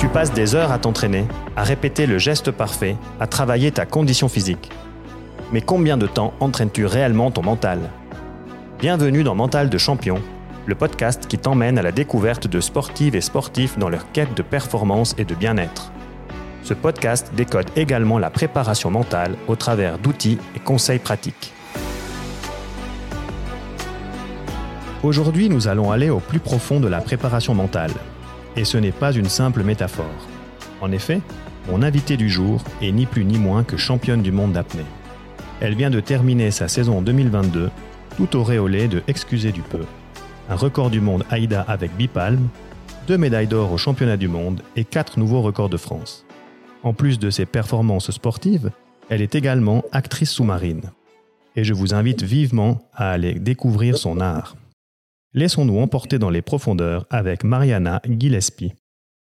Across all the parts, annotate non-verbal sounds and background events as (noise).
Tu passes des heures à t'entraîner, à répéter le geste parfait, à travailler ta condition physique. Mais combien de temps entraînes-tu réellement ton mental? Bienvenue dans Mental de champion, le podcast qui t'emmène à la découverte de sportives et sportifs dans leur quête de performance et de bien-être. Ce podcast décode également la préparation mentale au travers d'outils et conseils pratiques. Aujourd'hui, nous allons aller au plus profond de la préparation mentale. Et ce n'est pas une simple métaphore. En effet, mon invité du jour est ni plus ni moins que championne du monde d'apnée. Elle vient de terminer sa saison 2022, tout auréolée de Excusez du peu. Un record du monde AIDA avec Bipalm, deux médailles d'or au championnat du monde et quatre nouveaux records de France. En plus de ses performances sportives, elle est également actrice sous-marine. Et je vous invite vivement à aller découvrir son art. Laissons-nous emporter dans les profondeurs avec Mariana Gillespie.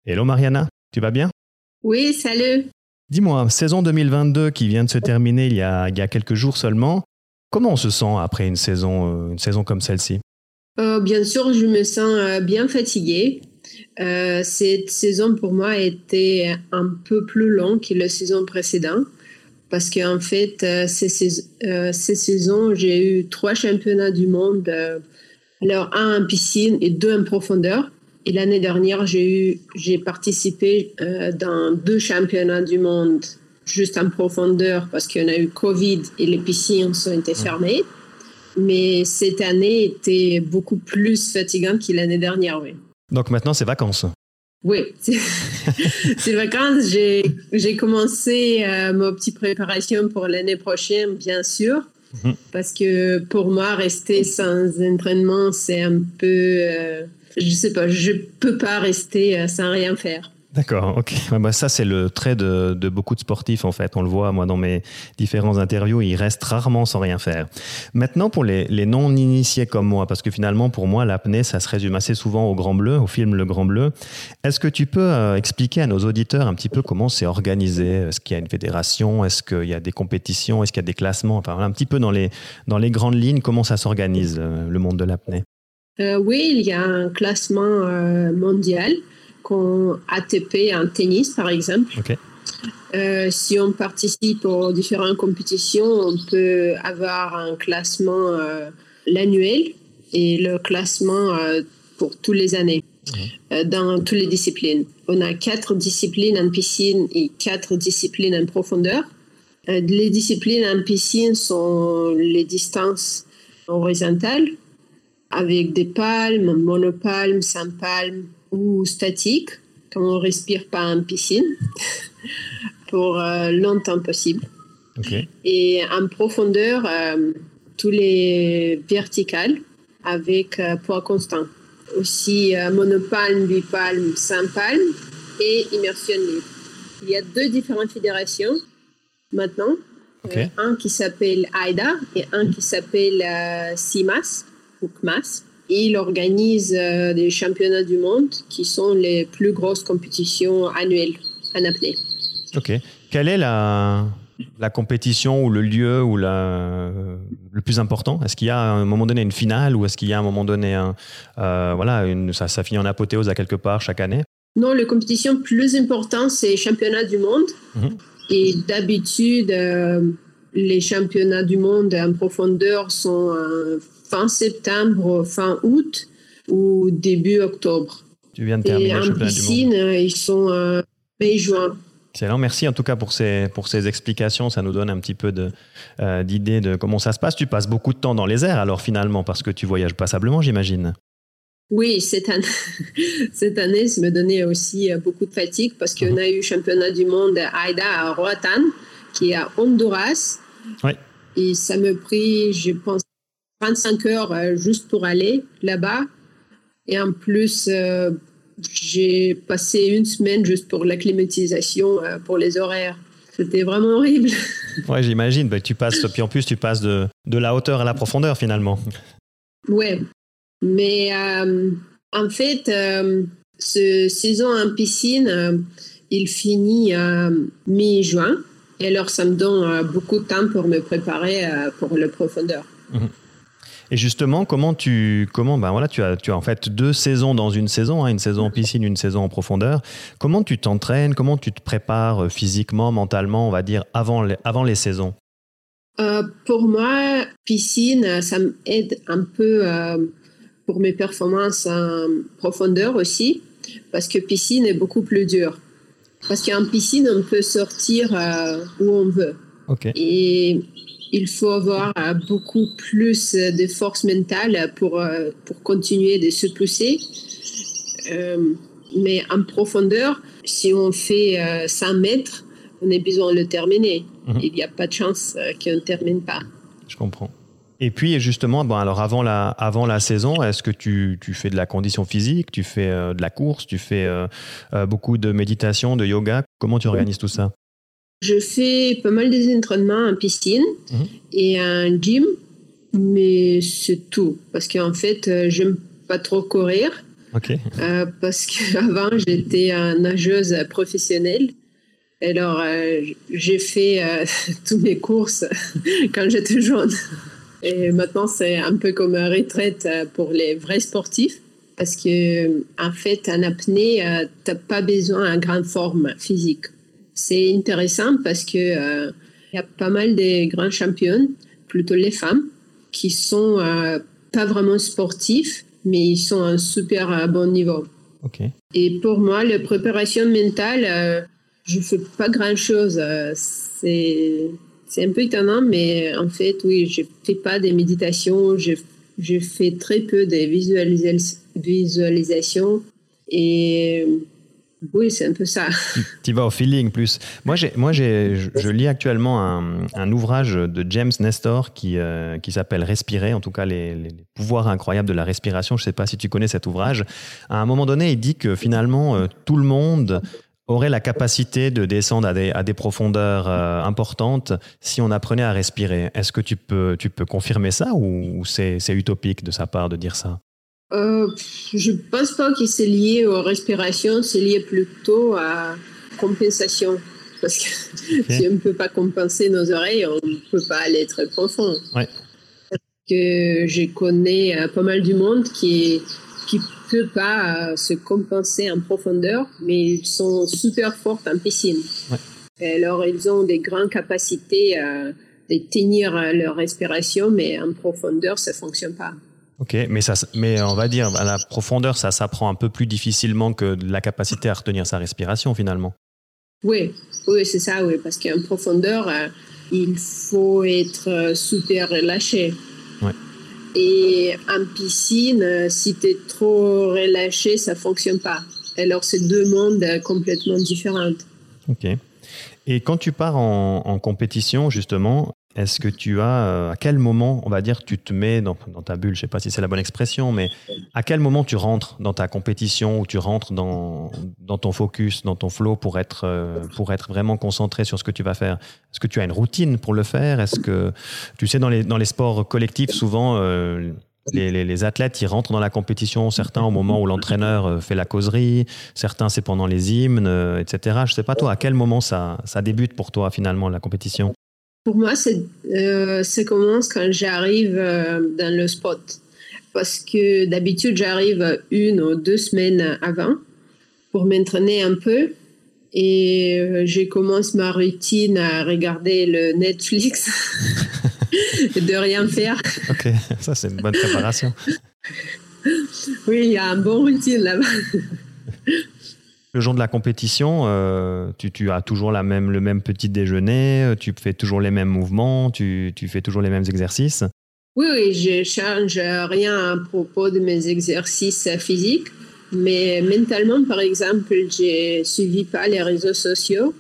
Hello Mariana, tu vas bien? Oui, salut. Dis-moi, saison 2022 qui vient de se terminer il y a, il y a quelques jours seulement, comment on se sent après une saison, euh, une saison comme celle-ci? Euh, bien sûr, je me sens euh, bien fatiguée. Euh, cette saison pour moi a été un peu plus longue que la saison précédente parce qu'en fait, euh, ces, euh, ces saisons, j'ai eu trois championnats du monde, alors un en piscine et deux en profondeur. Et l'année dernière, j'ai eu, j'ai participé euh, dans deux championnats du monde juste en profondeur parce qu'on a eu Covid et les piscines ont été fermées. Mais cette année était beaucoup plus fatigante que l'année dernière, oui. Donc maintenant c'est vacances. Oui, (laughs) c'est vacances. J'ai j'ai commencé euh, ma petite préparation pour l'année prochaine, bien sûr, Mhm. parce que pour moi, rester sans entraînement, c'est un peu, euh, je sais pas, je peux pas rester euh, sans rien faire. D'accord, ok. Ouais, bah, ça, c'est le trait de, beaucoup de sportifs, en fait. On le voit, moi, dans mes différents interviews, ils restent rarement sans rien faire. Maintenant, pour les, non-initiés comme moi, parce que finalement, pour moi, l'apnée, ça se résume assez souvent au Grand Bleu, au film Le Grand Bleu. Est-ce que tu peux euh, expliquer à nos auditeurs un petit peu comment c'est organisé? Est-ce qu'il y a une fédération? Est-ce qu'il y a des compétitions? Est-ce qu'il y a des classements? Enfin, un petit peu dans les, dans les grandes lignes, comment ça s'organise, euh, le monde de l'apnée Euh, oui, il y a un classement mondial, qu'on ATP en tennis, par exemple. Euh, si on participe aux différentes compétitions, on peut avoir un classement euh, l'annuel et le classement euh, pour toutes les années euh, dans toutes les disciplines. On a quatre disciplines en piscine et quatre disciplines en profondeur. Les disciplines en piscine sont les distances horizontales avec des palmes, monopalmes, sans palmes ou statiques, quand on respire pas en piscine, (laughs) pour euh, longtemps possible. Et en profondeur, euh, tous les verticales avec euh, poids constant. Aussi monopalme, bipalme, sans palme et immersion libre. Il y a deux différentes fédérations maintenant. Un qui s'appelle AIDA et un qui s'appelle CIMAS ou CMAS. Il organise euh, des championnats du monde qui sont les plus grosses compétitions annuelles en apnée. Ok. Quelle est la, la compétition ou le lieu ou la, le plus important? Est-ce qu'il y a à un moment donné une finale ou est-ce qu'il y a à un moment donné un, euh, voilà, une, ça, ça finit en apothéose à quelque part chaque année? Non, la compétition plus importante, c'est les championnats du monde. Mhm. Et d'habitude, euh, les championnats du monde en profondeur sont euh, fin septembre, fin août ou début octobre. Tu viens de terminer le championnat du monde. piscine, euh, ils sont euh, mai-juin. Excellent. Merci en tout cas pour ces, pour ces explications. Ça nous donne un petit peu de, euh, d'idée de comment ça se passe. Tu passes beaucoup de temps dans les airs alors finalement parce que tu voyages passablement, j'imagine. Oui, cette année, (laughs) cette année, ça me donnait aussi euh, beaucoup de fatigue parce qu'on a eu championnat du monde à AIDA à Roatan, qui est à Honduras. Ouais. Et ça me pris, je pense, 35 heures euh, juste pour aller là-bas. Et en plus, euh, j'ai passé une semaine juste pour l'acclimatisation, euh, pour les horaires. C'était vraiment horrible. (laughs) Ouais, j'imagine. Bah, tu passes, puis en plus, tu passes de, de la hauteur à la profondeur finalement. Ouais. Mais euh, en fait, ce saison en piscine, il finit mi-juin. Et alors, ça me donne beaucoup de temps pour me préparer pour le profondeur. Et justement, comment tu, comment, ben voilà, tu as, tu as en fait deux saisons dans une saison, hein, une saison en piscine, une saison en profondeur. Comment tu t'entraînes, comment tu te prépares euh, physiquement, mentalement, on va dire, avant les, avant les saisons? Euh, Pour moi, piscine, ça m'aide un peu euh, pour mes performances en profondeur aussi, parce que piscine est beaucoup plus dur. Parce qu'en piscine, on peut sortir où on veut. Et il faut avoir euh, beaucoup plus de force mentale pour, euh, pour continuer de se pousser. Euh, mais en profondeur, si on fait 100 mètres, on a besoin de le terminer. Mhm. Il n'y a pas de chance qu'on ne termine pas. Je comprends. Et puis justement, bon, alors avant la, avant la saison, est-ce que tu, tu, fais de la condition physique, tu fais de la course, tu fais beaucoup de méditation, de yoga? Comment tu organises tout ça? Je fais pas mal des entraînements en piscine mhm. et en gym, mais c'est tout. Parce qu'en fait, euh, j'aime pas trop courir. Euh, parce qu'avant, (laughs) j'étais nageuse professionnelle. Alors, euh, j'ai fait (laughs) tous mes courses (laughs) quand j'étais jeune. Et maintenant, c'est un peu comme une retraite pour les vrais sportifs. Parce que, en fait, en apnée, tu n'as pas besoin d'une grande forme physique. C'est intéressant parce que euh, il y a pas mal de grands champions, plutôt les femmes, qui sont euh, pas vraiment sportifs, mais ils sont à un super euh, bon niveau. Et pour moi, la préparation mentale, je fais pas grand chose. c'est c'est un peu étonnant, mais en fait, oui, je fais pas des méditations, je, je fais très peu de visualisation et oui, c'est un peu ça. Tu vas au feeling plus. Moi, moi je, lis actuellement un, ouvrage de James Nestor qui, euh, qui s'appelle Respirer, en tout cas les, pouvoirs incroyables de la respiration. Je ne sais pas si tu connais cet ouvrage. À un moment donné, il dit que finalement, euh, tout le monde aurait la capacité de descendre à des, profondeurs euh, importantes si on apprenait à respirer. Est-ce que tu peux, tu peux confirmer ça ou c'est utopique de sa part de dire ça? Euh, je ne pense pas que c'est lié aux respirations, c'est lié plutôt à compensation. Parce que si on ne peut pas compenser nos oreilles, on ne peut pas aller très profond. Parce que je connais euh, pas mal du monde qui qui peut pas euh, se compenser en profondeur, mais ils sont super forts en piscine. alors, ils ont des grandes capacités de tenir leur respiration, mais en profondeur, ça fonctionne pas. Ok, mais, ça, mais on va dire, à la profondeur, ça s'apprend un peu plus difficilement que la capacité à retenir sa respiration finalement. Oui, oui c'est ça, oui, parce qu'en profondeur, euh, il faut être euh, super relâché. Ouais. Et en piscine, euh, si tu es trop relâché, ça ne fonctionne pas. Alors, c'est deux mondes complètement différents. Ok. Et quand tu pars en, en compétition, justement, est-ce que tu as, euh, à quel moment, on va dire, tu te mets dans, ta bulle, je ne sais pas si c'est la bonne expression, mais à quel moment tu rentres dans ta compétition ou tu rentres dans, dans ton focus, dans ton flow pour être, euh, pour être vraiment concentré sur ce que tu vas faire? Est-ce que tu as une routine pour le faire? Est-ce que, tu sais, dans les, dans les sports collectifs, souvent, euh, les, les, athlètes, ils rentrent dans la compétition, certains au moment où l'entraîneur fait la causerie, certains c'est pendant les hymnes, etc. Je ne sais pas toi, à quel moment ça, ça débute pour toi finalement la compétition? Pour moi, euh, ça commence quand j'arrive euh, dans le spot. Parce que d'habitude, j'arrive une ou deux semaines avant pour m'entraîner un peu. Et euh, je commence ma routine à regarder le Netflix et (laughs) de rien faire. Ok, ça c'est une bonne préparation. oui, il y a un bon routine là-bas. Le jour de la compétition, euh, tu, as toujours la même, le même petit déjeuner, euh, tu fais toujours les mêmes mouvements, tu, fais toujours les mêmes exercices Oui, oui, je change rien à propos de mes exercices physiques, mais mentalement, par exemple, je ne suivis pas les réseaux sociaux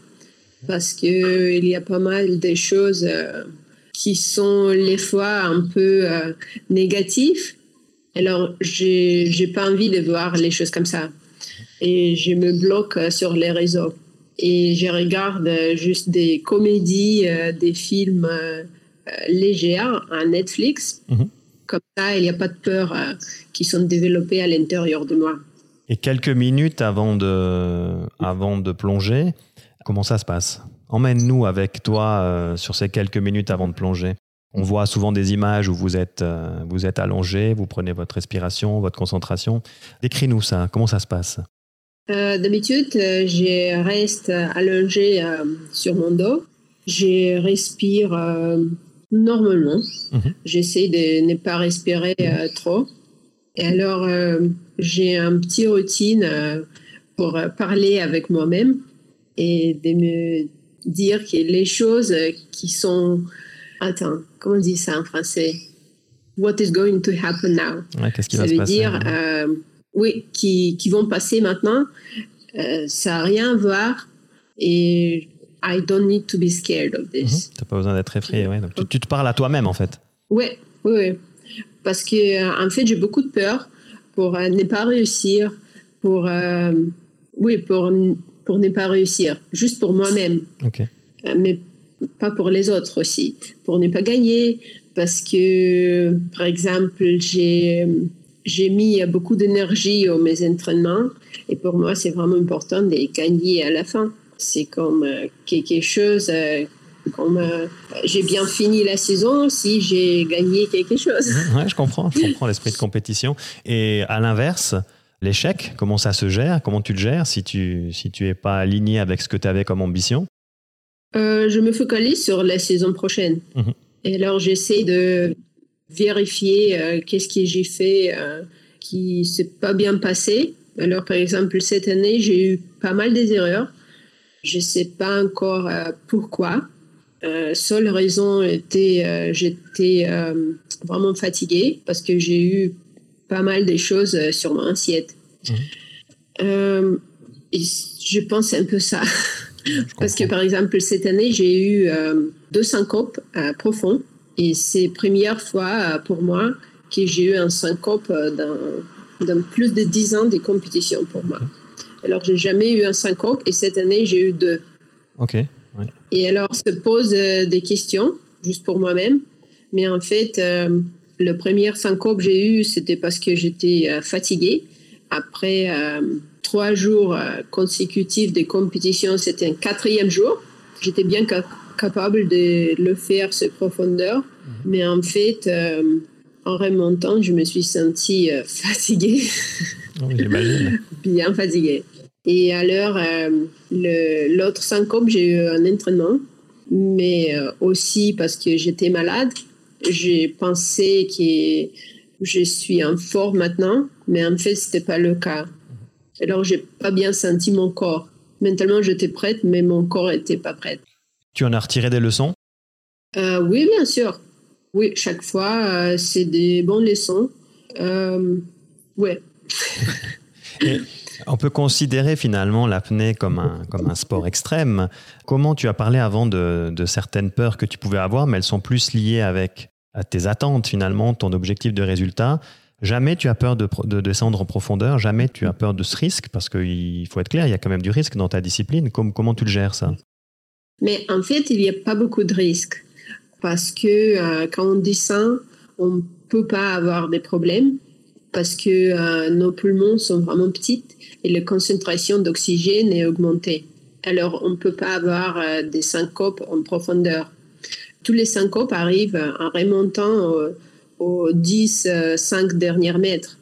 parce qu'il y a pas mal de choses euh, qui sont les fois un peu négatives. Alors, je n'ai pas envie de voir les choses comme ça et je me bloque euh, sur les réseaux. Et je regarde euh, juste des comédies, euh, des films légers à Netflix. Mhm. Comme ça, il n'y a pas de peur qui sont développées à l'intérieur de moi. Et quelques minutes avant de, avant de plonger, comment ça se passe? Emmène-nous avec toi sur ces quelques minutes avant de plonger. On voit souvent des images où vous êtes, vous êtes allongé, vous prenez votre respiration, votre concentration. Décris-nous ça, comment ça se passe? D'habitude, je reste allongé sur mon dos. Je respire normalement. Mhm. J'essaie de ne pas respirer trop. Et alors, j'ai un petit routine pour parler avec moi-même et de me dire que les choses qui sont... Attends, comment on dit ça en français? What is going to happen now? Qu'est-ce qui ça va se passer dire, euh, oui, qui, qui, vont passer maintenant. Euh, ça n'a rien à voir et I don't need to be scared of this. Mhm. tu n'as pas besoin d'être effrayé. Ouais. Donc, tu, te parles à toi-même en fait. Oui, oui, oui. Parce que euh, en fait, j'ai beaucoup de peur pour ne pas réussir, pour, oui, pour pour ne pas réussir, juste pour moi-même. Euh, mais pas pour les autres aussi, pour ne pas gagner, parce que, par exemple, j'ai, mis beaucoup d'énergie aux mes entraînements, et pour moi, c'est vraiment important de gagner à la fin. C'est comme euh, quelque chose, euh, comme j'ai bien fini la saison si j'ai gagné quelque chose. (laughs) Ouais, je comprends, je comprends l'esprit de compétition. Et à l'inverse, l'échec, comment ça se gère, comment tu le gères si tu si tu pas aligné avec ce que tu avais comme ambition? Euh, Je me focalise sur la saison prochaine. Mhm. Et alors j'essaie de vérifier euh, qu'est-ce que j'ai fait euh, qui s'est pas bien passé. Alors par exemple cette année j'ai eu pas mal des erreurs. Je sais pas encore pourquoi. seule raison était j'étais vraiment fatiguée parce que j'ai eu pas mal des choses euh, sur mon assiette. Mhm. Euh, je pense un peu ça. (laughs) Parce que par exemple, cette année, j'ai eu euh, deux syncopes profonds. Et c'est la première fois pour moi que j'ai eu un syncope dans, plus de dix ans de compétition pour moi. Alors, j'ai jamais eu un syncope et cette année, j'ai eu deux. OK. Et alors, se pose des questions, juste pour moi-même. Mais en fait, le premier syncope que j'ai eu, c'était parce que j'étais euh, fatiguée. Après euh, trois jours euh, consécutifs de compétition, c'était un quatrième jour. J'étais bien capable de le faire, ce profondeur. Mhm. Mais en fait, en remontant, je me suis sentie (laughs) fatiguée. bien fatiguée. Et alors, l'autre syncope, j'ai eu un entraînement, mais aussi parce que j'étais malade j'ai pensé que je suis en forme maintenant, mais en fait, ce n'était pas le cas. Alors, j'ai pas bien senti mon corps. Mentalement, j'étais prête, mais mon corps n'était pas prêt. Tu en as retiré des leçons? Euh, Oui, bien sûr. Oui, chaque fois, euh, c'est des bonnes leçons. Euh, ouais. (laughs) On peut considérer finalement l'apnée comme un, comme un sport extrême. Comment tu as parlé avant de, de, certaines peurs que tu pouvais avoir, mais elles sont plus liées avec tes attentes finalement, ton objectif de résultat. Jamais tu as peur de, de, descendre en profondeur, jamais tu as peur de ce risque, parce qu'il faut être clair, il y a quand même du risque dans ta discipline. Comment, tu le gères ça? Mais en fait, il n'y a pas beaucoup de risques, parce que euh, quand on descend, on ne peut pas avoir des problèmes, parce que euh, nos poumons sont vraiment petits et la concentration d'oxygène est augmentée. Alors, on ne peut pas avoir euh, des syncopes en profondeur tous les syncopes arrivent en remontant aux, 10, 5 derniers mètres.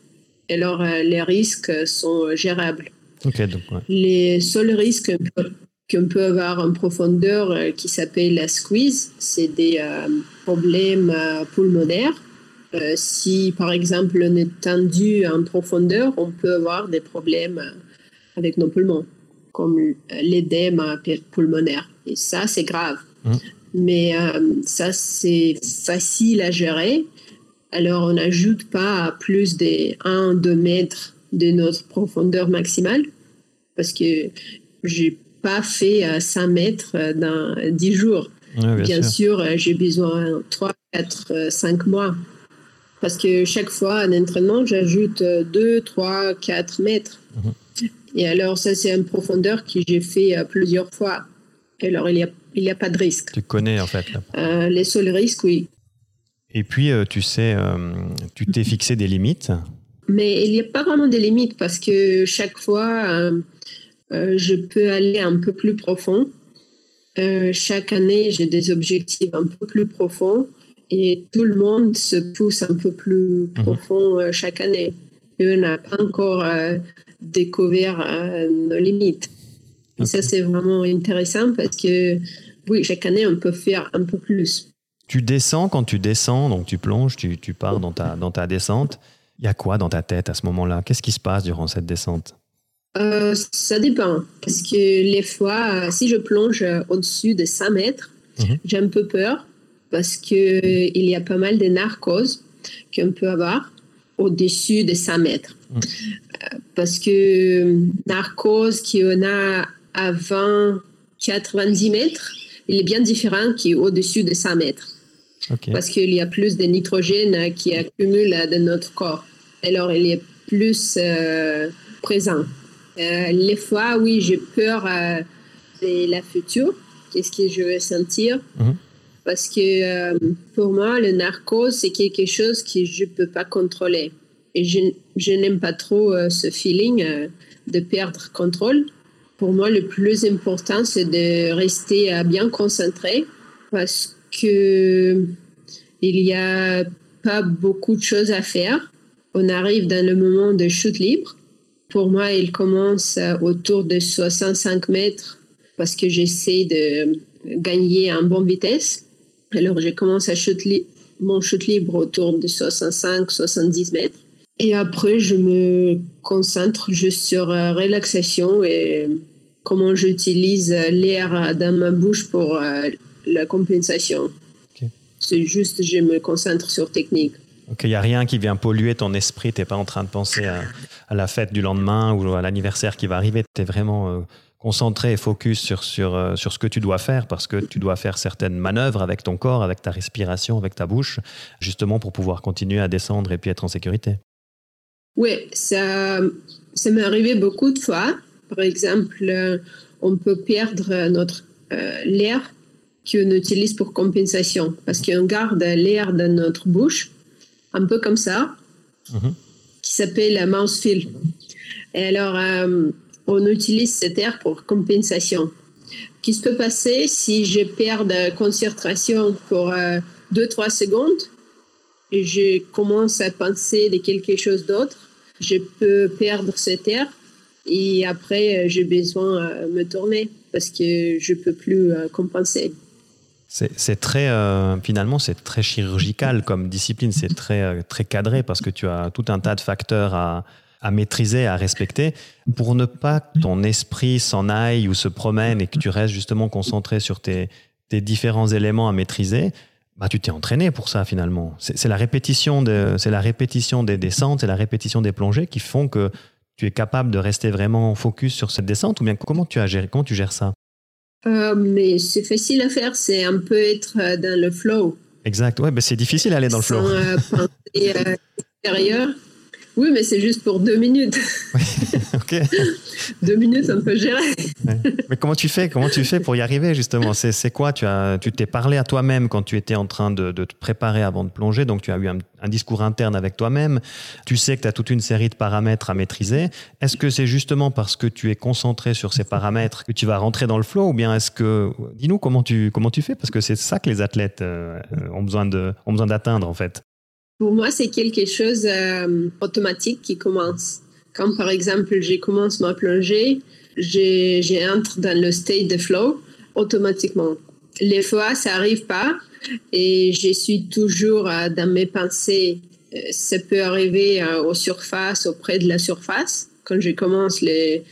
Alors, euh, les risques sont gérables. Les seuls risques qu'on peut avoir en profondeur euh, qui s'appelle la squeeze, c'est des euh, problèmes pulmonaires. si, par exemple, on est tendu en profondeur, on peut avoir des problèmes avec nos poumons, comme l'édème pulmonaire. Et ça, c'est grave. Mmh. Mais euh, ça, c'est facile à gérer. Alors, on n'ajoute pas plus de 1-2 mètres de notre profondeur maximale parce que j'ai pas fait 5 euh, mètres euh, dans 10 jours. bien, sûr, j'ai besoin 3, 4, 5 mois. Parce que chaque fois, en entraînement, j'ajoute 2, 3, 4 mètres. Mhm. Et alors, ça, c'est une profondeur que j'ai fait plusieurs fois. Alors, il y a il n'y a pas de risque. Tu connais en fait. Euh, les seuls risques, oui. Et puis, euh, tu sais, euh, tu t'es fixé des limites. Mais il n'y a pas vraiment de limites parce que chaque fois, je peux aller un peu plus profond. chaque année, j'ai des objectifs un peu plus profonds et tout le monde se pousse un peu plus mhm. profond euh, chaque année. Et on n'a pas encore euh, découvert euh, nos limites. Et ça, c'est vraiment intéressant parce que, oui, chaque année, on peut faire un peu plus. Tu descends, quand tu descends, donc tu plonges, tu, tu pars dans ta, dans ta descente. Il y a quoi dans ta tête à ce moment-là? Qu'est-ce qui se passe durant cette descente? Ça dépend. Parce que les fois, si je plonge au-dessus de 5 mètres, mhm. j'ai un peu peur parce qu'il y a pas mal de narcoses qu'on peut avoir au-dessus de 100 mètres. Euh, parce que narcose qu'on a à 20, 90 mètres, il est bien différent qu'au-dessus de 100 mètres. Parce qu'il y a plus de nitrogène qui accumule dans notre corps. Alors, il est plus euh, présent. Euh, les fois, oui, j'ai peur de la future. Qu'est-ce que je vais sentir? Mm-hmm parce que euh, pour moi, le narcose, c'est quelque chose que je ne peux pas contrôler. Et je, je n'aime pas trop euh, ce feeling euh, de perdre contrôle. Pour moi, le plus important, c'est de rester bien concentré parce que il n'y a pas beaucoup de choses à faire. On arrive dans le moment de chute libre. Pour moi, il commence autour de 65 mètres parce que j'essaie de gagner en bonne vitesse. Alors, j'ai commencé à chuter mon chute libre autour de 65-70 mètres. Et après, je me concentre juste sur la relaxation et comment j'utilise l'air dans ma bouche pour euh, la compensation. C'est juste, je me concentre sur technique. Ok, il n'y a rien qui vient polluer ton esprit. Tu n'es pas en train de penser à, à, la fête du lendemain ou à l'anniversaire qui va arriver. Tu es vraiment euh, concentré et focus sur, sur, euh, sur ce que tu dois faire parce que tu dois faire certaines manœuvres avec ton corps, avec ta respiration, avec ta bouche, justement pour pouvoir continuer à descendre et puis être en sécurité. Oui, ça, ça m'est arrivé beaucoup de fois. Par exemple, euh, on peut perdre notre euh, l'air qu'on utilise pour compensation parce qu'on garde l'air dans notre bouche, un peu comme ça, mhm. qui s'appelle la mouse feel. Et alors, on utilise cet air pour compensation. Qu'est-ce qui peut passer si je perds de concentration pour 2-3 euh, secondes et je commence à penser de quelque chose d'autre, je peux perdre cet air et après euh, j'ai besoin de me tourner parce que je peux plus euh, compenser. C'est très, finalement, c'est très chirurgical comme discipline, c'est très, très cadré parce que tu as tout un tas de facteurs à, à maîtriser, à respecter, pour ne pas que ton esprit s'en aille ou se promène et que tu restes justement concentré sur tes, différents éléments à maîtriser, bah, tu t'es entraîné pour ça finalement. C'est la répétition, de, la répétition des descentes, c'est la répétition des plongées qui font que tu es capable de rester vraiment focus sur cette descente ou bien comment tu, as géré, comment tu gères ça? Euh, Mais c'est facile à faire, c'est un peu être euh, dans le flow. Exact, ouais, mais c'est difficile d'aller dans le flow. Sans euh. (laughs) Oui, mais c'est juste pour deux minutes. (laughs) ok. deux minutes, on peut gérer. Mais comment tu fais Comment tu fais pour y arriver justement? C'est quoi? Tu as, tu t'es parlé à toi-même quand tu étais en train de, te préparer avant de plonger, donc tu as eu un, discours interne avec toi-même. Tu sais que tu as toute une série de paramètres à maîtriser. Est-ce que c'est justement parce que tu es concentré sur ces paramètres que tu vas rentrer dans le flow, ou bien est-ce que dis-nous comment tu comment tu fais? Parce que c'est ça que les athlètes euh, ont besoin de ont besoin d'atteindre en fait. Pour moi, c'est quelque chose euh, automatique qui commence. Quand par exemple, je commence ma plongée, j'entre dans le state de flow automatiquement. Les fois, ça arrive pas et je suis toujours euh, dans mes pensées. Euh, ça peut arriver aux surfaces, auprès de la surface, quand je commence les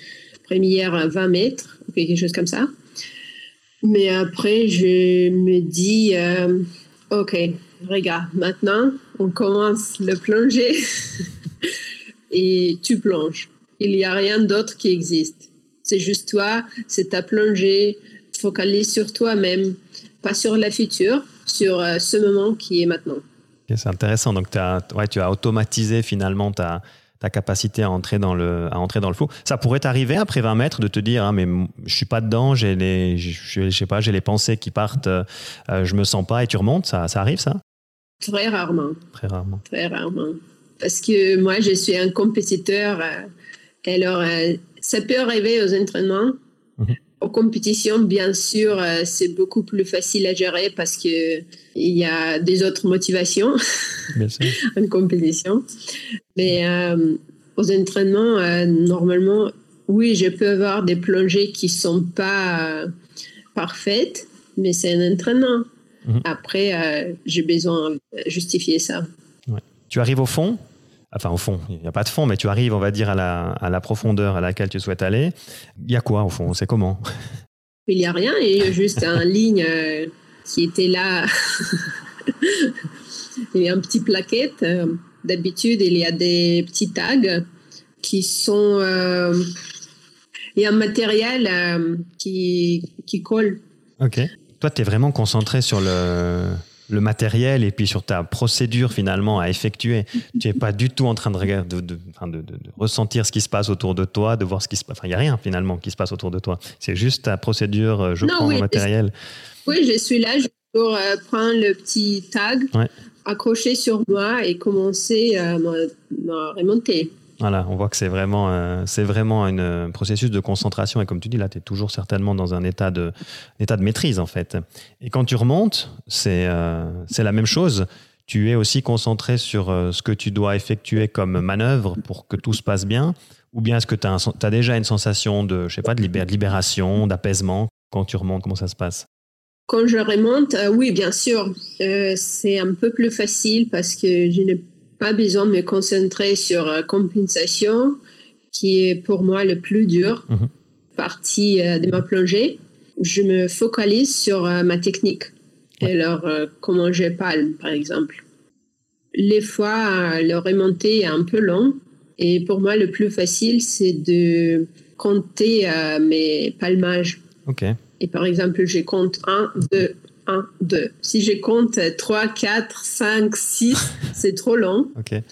premières 20 mètres ou quelque chose comme ça. Mais après, je me dis, OK, regarde, maintenant, on commence le plonger (laughs) et tu plonges. Il n'y a rien d'autre qui existe. C'est juste toi, c'est ta plongée. Focalise sur toi-même, pas sur la future, sur euh, ce moment qui est maintenant. c'est intéressant. Donc, as, ouais, tu as automatisé finalement ta, capacité à entrer dans le à entrer dans le flot. Ça pourrait t'arriver après 20 mètres de te dire ah, mais je suis pas dedans, j'ai les les pensées qui partent, euh, je me sens pas et tu remontes, ça ça arrive ça? Très rarement. Très rarement. Très rarement. Parce que moi, je suis un compétiteur. Euh, alors, euh, ça peut arriver aux entraînements, mhm. aux compétitions, bien sûr, euh, c'est beaucoup plus facile à gérer parce que il y a des autres motivations (laughs) en compétition. Mais euh, aux entraînements, euh, normalement, oui, je peux avoir des plongées qui sont pas parfaites, mais c'est un entraînement. Mhm. Après, j'ai besoin de justifier ça. Tu arrives au fond Enfin, au fond, il n'y a pas de fond, mais tu arrives, on va dire, à la, à la profondeur à laquelle tu souhaites aller. Il y a quoi, au fond? C'est comment? Il n'y a rien, il y a (laughs) juste un ligne euh, qui était là. (laughs) il y a un petit plaquette. Euh, d'habitude, il y a des petits tags qui sont. Euh, il y a un matériel qui, qui colle. Ok. Toi, tu es vraiment concentré sur le, le matériel et puis sur ta procédure finalement à effectuer. Tu n'es pas du tout en train de, de, de, de, ressentir ce qui se passe autour de toi, de voir ce qui se passe. Enfin, il n'y a rien finalement qui se passe autour de toi. C'est juste ta procédure, euh, je prends le matériel. Oui, je suis là pour euh, prendre le petit tag, accrocher sur moi et commencer à remonter. Voilà, on voit que c'est vraiment, euh, un euh, processus de concentration. Et comme tu dis, là, tu es toujours certainement dans un état de, état de maîtrise, en fait. Et quand tu remontes, c'est euh, la même chose. Tu es aussi concentré sur ce que tu dois effectuer comme manœuvre pour que tout se passe bien. Ou bien est-ce que tu as, déjà une sensation de, je sais pas, de libération, d'apaisement quand tu remontes Comment ça se passe? Quand je remonte, oui, bien sûr. c'est un peu plus facile parce que je n'ai pas besoin de me concentrer sur la compensation, qui est pour moi le plus dur, mhm. partie euh, de ma plongée. Je me focalise sur euh, ma technique. Alors, euh, comment je palme, par exemple. Les fois, le remonter est un peu long. Et pour moi, le plus facile, c'est de compter mes palmages. OK. Et par exemple, je compte 1, 2, 1, 2. Si je compte 3, 4, 5, 6, c'est trop long. (laughs) OK. (laughs)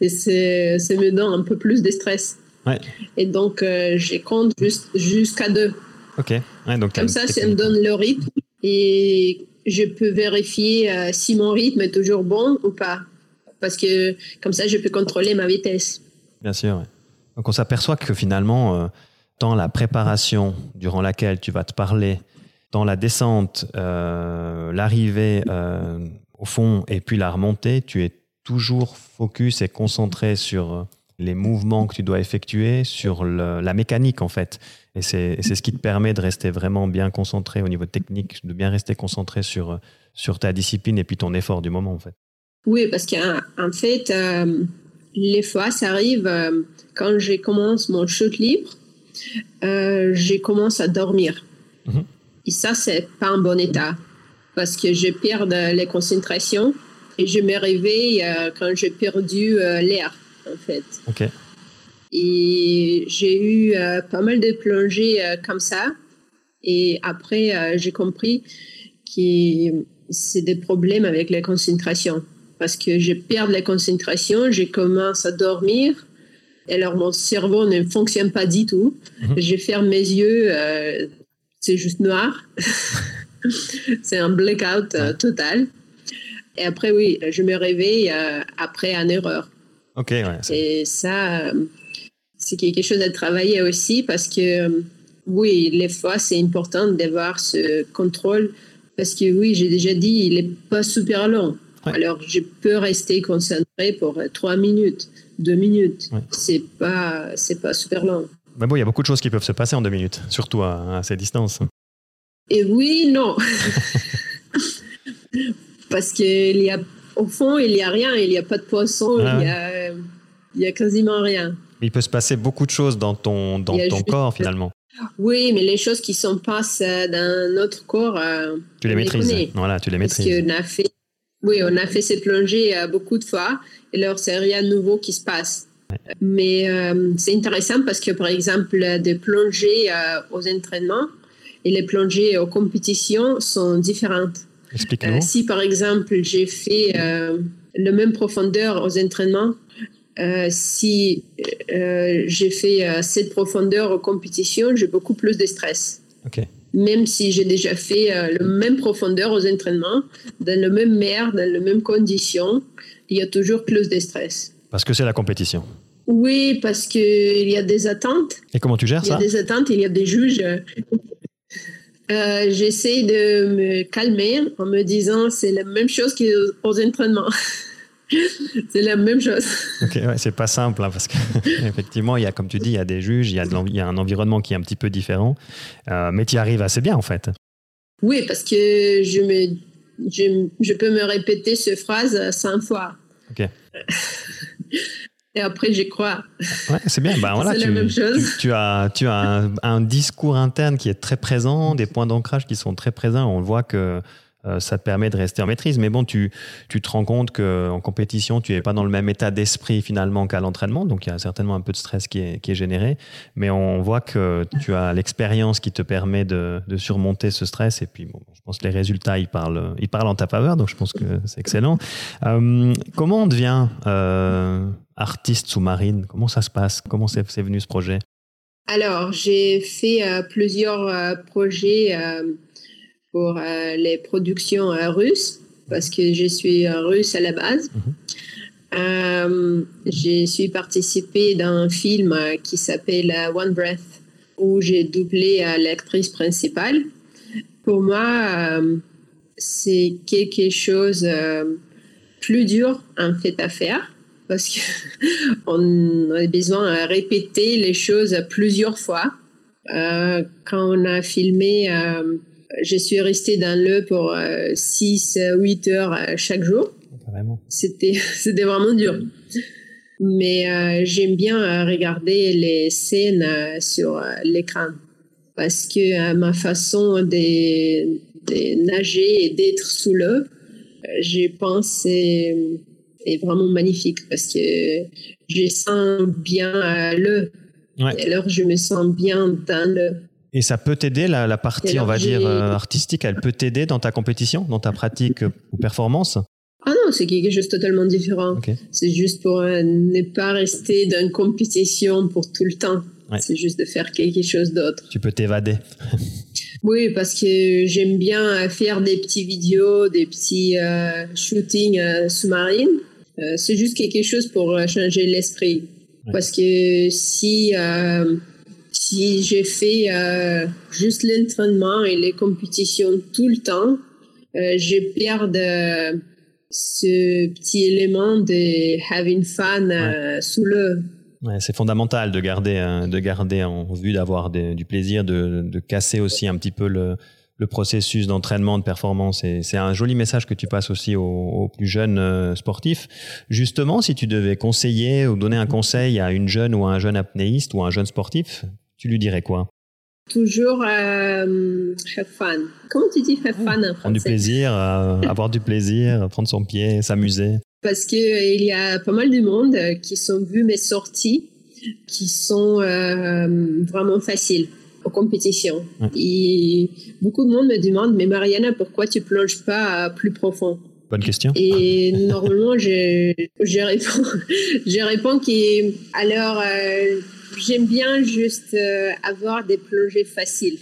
Et c'est, ça me donne un peu plus de stress. Ouais. Et donc, euh, je compte juste, jusqu'à 2. OK. donc Comme ça, ça me donne le rythme. Et je peux vérifier euh, si mon rythme est toujours bon ou pas. Parce que comme ça, je peux contrôler ma vitesse. Bien sûr. Donc, on s'aperçoit que finalement, euh, dans la préparation durant laquelle tu vas te parler dans la descente, euh, l'arrivée euh, au fond et puis la remontée, tu es toujours focus et concentré sur les mouvements que tu dois effectuer, sur la mécanique en fait. Et c'est ce qui te permet de rester vraiment bien concentré au niveau technique, de bien rester concentré sur, sur ta discipline et puis ton effort du moment en fait. Oui, parce qu'en fait, euh, les fois, ça arrive quand je commence mon chute libre, je commence à dormir. Mhm. Et ça, c'est pas en bon état parce que je perds les concentrations et je me réveille euh, quand j'ai perdu euh, l'air, en fait. OK. Et j'ai eu euh, pas mal de plongées comme ça. Et après, j'ai compris que c'est des problèmes avec les concentrations. Parce que je perds les concentrations, je commence à dormir. Alors, mon cerveau ne fonctionne pas du tout. Mhm. Je ferme mes yeux c'est juste noir. (laughs) c'est un blackout euh, total. Et après, oui, je me réveille euh, après une erreur. Ok, ouais. Et ça, euh, c'est quelque chose à travailler aussi parce que, oui, les fois, c'est important d'avoir ce contrôle parce que, oui, j'ai déjà dit, il n'est pas super long. Alors, je peux rester concentré pour trois minutes, deux minutes. C'est pas, c'est pas super long. Mais bon, il y a beaucoup de choses qui peuvent se passer en deux minutes, surtout à, ces distances. Et oui, non. (laughs) Parce qu'il y a, au fond, il n'y a rien, il n'y a pas de poisson, il, y a, il y a quasiment rien. Il peut se passer beaucoup de choses dans ton, dans ton corps, finalement. Oui, mais les choses qui se passent dans notre corps, euh, tu les maîtrises. Voilà, tu les maîtrises. Parce qu'on a fait, oui, on a fait ces plongées euh, beaucoup de fois, et alors c'est rien de nouveau qui se passe. Mais euh, c'est intéressant parce que, par exemple, des plongées euh, aux entraînements et les plongées aux compétitions sont différentes. Euh, si, par exemple, j'ai fait la même profondeur aux entraînements, si j'ai fait cette profondeur aux compétitions, j'ai beaucoup plus de stress. Même si j'ai déjà fait la même profondeur aux entraînements, dans la même mer, dans les mêmes conditions, il y a toujours plus de stress. Parce que c'est la compétition. Oui, parce qu'il y a des attentes. Et comment tu gères ça Il y a des attentes, il y a des juges. Euh, j'essaie de me calmer en me disant c'est la même chose qu'aux entraînements. (laughs) c'est la même chose. Ok, ouais, c'est pas simple hein, parce qu'effectivement, (laughs) il y a, comme tu dis, il y a des juges, il y a, il y a un environnement qui est un petit peu différent, euh, mais tu y arrives assez bien en fait. Oui, parce que je, me, je, je peux me répéter cette phrase cinq fois. Ok. (laughs) Et après, j'y crois. Ouais, c'est bien. (laughs) Voilà, c'est tu, la même chose. Tu, as, tu as un, discours interne qui est très présent, des points d'ancrage qui sont très présents. On voit que ça te permet de rester en maîtrise. Mais bon, tu, tu te rends compte qu'en compétition, tu n'es pas dans le même état d'esprit finalement qu'à l'entraînement. Donc, il y a certainement un peu de stress qui est, qui est généré. Mais on voit que tu as l'expérience qui te permet de, de, surmonter ce stress. Et puis, je pense que les résultats, ils parlent, ils parlent en ta faveur. Donc, je pense que c'est excellent. Euh, comment on devient euh, artiste sous-marine? Comment ça se passe? Comment c'est venu ce projet? Alors, j'ai fait plusieurs projets pour euh, les productions euh, russes, parce que je suis euh, russe à la base. Mhm. j'ai suis participé dans un film qui s'appelle One Breath, où j'ai doublé l'actrice principale. Pour moi, c'est quelque chose plus dur en fait à faire parce qu'on (laughs) a besoin de répéter les choses plusieurs fois. quand on a filmé je suis restée dans le pour 6, euh, 8 heures euh, chaque jour. C'était, (laughs) c'était vraiment dur. Mais euh, j'aime bien regarder les scènes sur l'écran parce que ma façon de, de nager et d'être sous l'eau, je pense, est vraiment magnifique parce que je sens bien l'eau. alors, je me sens bien dans l'eau. Et ça peut t'aider, la, partie, on va dire, euh, artistique, elle peut t'aider dans ta compétition, dans ta pratique ou performance? Ah non, c'est quelque chose de totalement différent. C'est juste pour euh, ne pas rester dans une compétition pour tout le temps. C'est juste de faire quelque chose d'autre. Tu peux t'évader. (laughs) oui, parce que j'aime bien faire des petits vidéos, des petits euh, shootings sous-marines. c'est juste quelque chose pour changer l'esprit. Parce que si si j'ai fait euh, juste l'entraînement et les compétitions tout le temps, euh, je perds de, ce petit élément de having fun euh, sous le. Ouais, c'est fondamental de garder, de garder en vue d'avoir du plaisir, de, de, casser aussi un petit peu le, le processus d'entraînement, de performance. Et c'est un joli message que tu passes aussi aux, aux plus jeunes sportifs. Justement, si tu devais conseiller ou donner un conseil à une jeune ou à un jeune apnéiste ou à un jeune sportif, tu lui dirais quoi? Toujours euh, have fun. Comment tu dis have fun en français Prendre du plaisir, euh, avoir du plaisir, prendre son pied, s'amuser. Parce qu'il euh, il y a pas mal de monde qui sont vus mes sorties qui sont vraiment faciles aux compétitions. Et beaucoup de monde me demande, mais Mariana, pourquoi tu plonges pas plus profond? Bonne question. Et normalement, je, je réponds, (laughs) je réponds que alors j'aime bien juste euh, avoir des plongées faciles.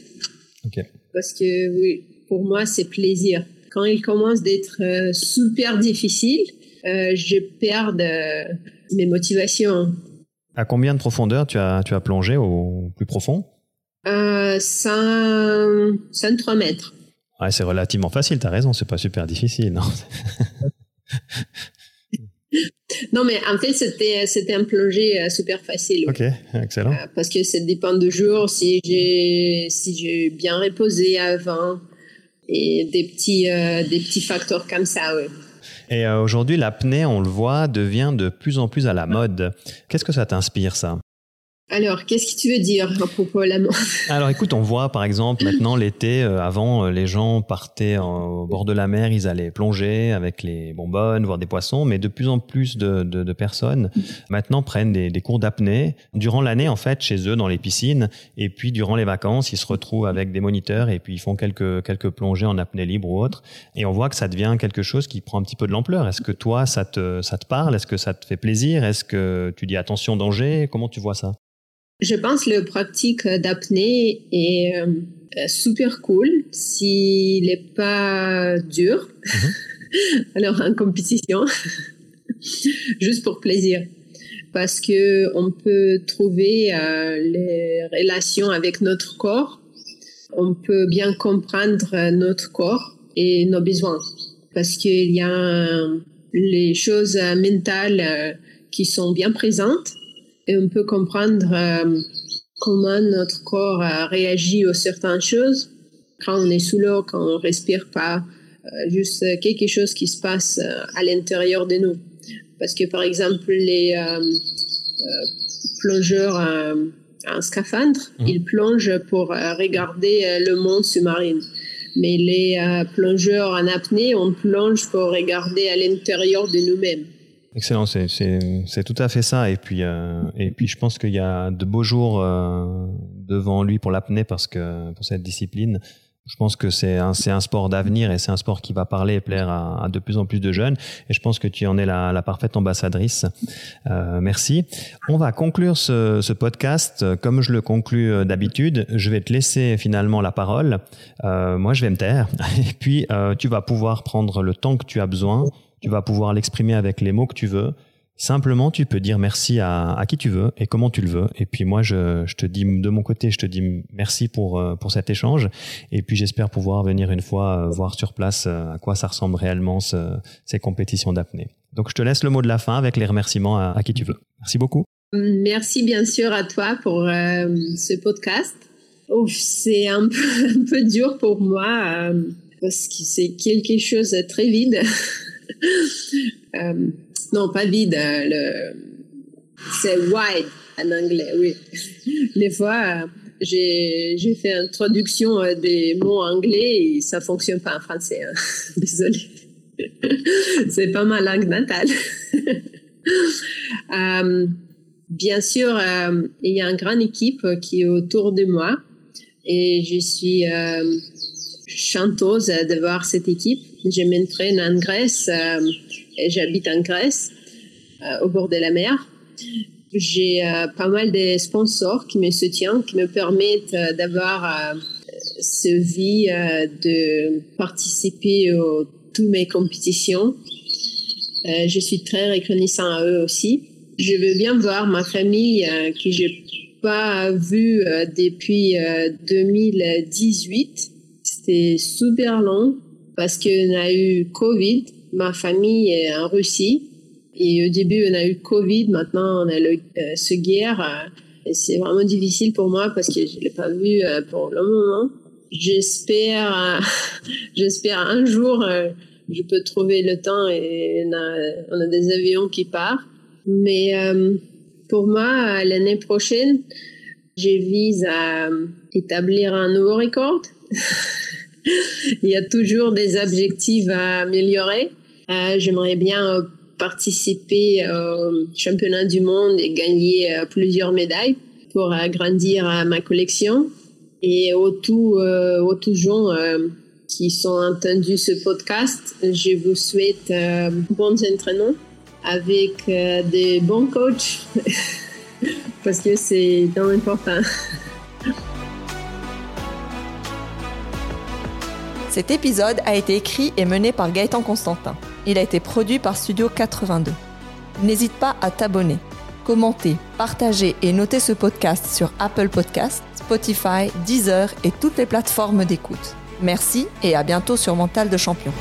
Parce que oui, pour moi, c'est plaisir. Quand il commence d'être euh, super difficile, euh, je perds mes motivations. À combien de profondeur tu as, tu as plongé au plus profond? Euh, 103 mètres. Ouais, c'est relativement facile, tu as raison, c'est pas super difficile. Non? (laughs) Non, mais en fait, c'était, c'était un plongée euh, super facile. Ok, excellent. Euh, parce que ça dépend du jour, si j'ai, si j'ai bien reposé avant, et des petits, euh, des petits facteurs comme ça, oui. Et aujourd'hui, l'apnée, on le voit, devient de plus en plus à la mode. Qu'est-ce que ça t'inspire, ça? Alors, qu'est-ce que tu veux dire à propos de la mode (laughs) Alors, écoute, on voit par exemple maintenant l'été, euh, avant, euh, les gens partaient au bord de la mer, ils allaient plonger avec les bonbonnes, voir des poissons, mais de plus en plus de, personnes maintenant prennent des, des cours d'apnée. Durant l'année en fait chez eux dans les piscines, et puis durant les vacances, ils se retrouvent avec des moniteurs et puis ils font quelques quelques plongées en apnée libre ou autre, et on voit que ça devient quelque chose qui prend un petit peu de l'ampleur. Est-ce que toi, ça te ça te parle? Est-ce que ça te fait plaisir? Est-ce que tu dis attention danger? Comment tu vois ça? Je pense que la pratique d'apnée est euh, super cool s'il n'est pas dur. Mhm. (laughs) Alors en compétition, (laughs) juste pour plaisir. parce que on peut trouver euh, les relations avec notre corps. On peut bien comprendre notre corps et nos besoins parce qu'il y a les choses mentales qui sont bien présentes et on peut comprendre comment notre corps réagit aux certaines choses quand on est sous l'eau, quand on respire pas, juste quelque chose qui se passe à l'intérieur de nous. Parce que par exemple, les euh, euh, plongeurs en scaphandre, mhm. ils plongent pour euh, regarder le monde sous-marin. Mais les plongeurs en apnée, on plonge pour regarder à l'intérieur de nous-mêmes. Excellent, c'est tout à fait ça. Et puis, et puis je pense qu'il y a de beaux jours devant lui pour l'apnée parce que pour cette discipline. Je pense que c'est un, un sport d'avenir et c'est un sport qui va parler et plaire à, de plus en plus de jeunes. Et je pense que tu en es la, la parfaite ambassadrice. Euh, merci. On va conclure ce, ce, podcast comme je le conclus euh, d'habitude. Je vais te laisser finalement la parole. Euh, moi, je vais me taire. (laughs) Et puis, euh, tu vas pouvoir prendre le temps que tu as besoin. Tu vas pouvoir l'exprimer avec les mots que tu veux. Simplement, tu peux dire merci à, qui tu veux et comment tu le veux. Et puis moi, je, te dis de mon côté, je te dis merci pour euh, pour cet échange. Et puis j'espère pouvoir venir une fois euh, voir sur place euh, à quoi ça ressemble réellement ce, ces compétitions d'apnée. Donc je te laisse le mot de la fin avec les remerciements à, qui tu veux. Merci beaucoup. Merci bien sûr à toi pour ce podcast. c'est (laughs) un peu dur pour moi parce que c'est quelque chose de très vide. (laughs) (laughs) Non, pas vide. Le... C'est wide en anglais, oui. (laughs) Des fois, j'ai fait une traduction euh, des mots anglais et ça fonctionne pas en français. Hein. (laughs) Désolée. C'est pas ma langue natale. Euh, bien sûr, euh, il y a une grande équipe qui est autour de moi et je suis chanteuse de voir cette équipe. Je m'entraîne en Grèce et j'habite en Grèce, euh, au bord de la mer. J'ai euh, pas mal de sponsors qui me soutiennent, qui me permettent euh, d'avoir ce vie de participer à toutes mes compétitions. je suis très reconnaissant à eux aussi. Je veux bien voir ma famille que j'ai pas vue depuis 2018. C'était super long parce qu'on a eu Covid ma famille est en Russie. Et au début, on a eu Covid. Maintenant, on a le, euh, ce guerre. Euh, et c'est vraiment difficile pour moi parce que je l'ai pas vu euh, pour le moment. J'espère, (laughs) j'espère un jour, je peux trouver le temps et on a, on a des avions qui partent. Mais pour moi, l'année prochaine, je vise à établir un nouveau record. (laughs) Il y a toujours des objectifs à améliorer. Euh, j'aimerais bien euh, participer au championnat du monde et gagner euh, plusieurs médailles pour agrandir ma collection. Et aux tout, aux tous gens qui sont entendus ce podcast, je vous souhaite bons entraînements avec des bons coachs (laughs) parce que c'est important. (laughs) Cet épisode a été écrit et mené par Gaëtan Constantin. Il a été produit par Studio 82. N'hésite pas à t'abonner, commenter, partager et noter ce podcast sur Apple Podcasts, Spotify, Deezer et toutes les plateformes d'écoute. Merci et à bientôt sur Mental de Champion.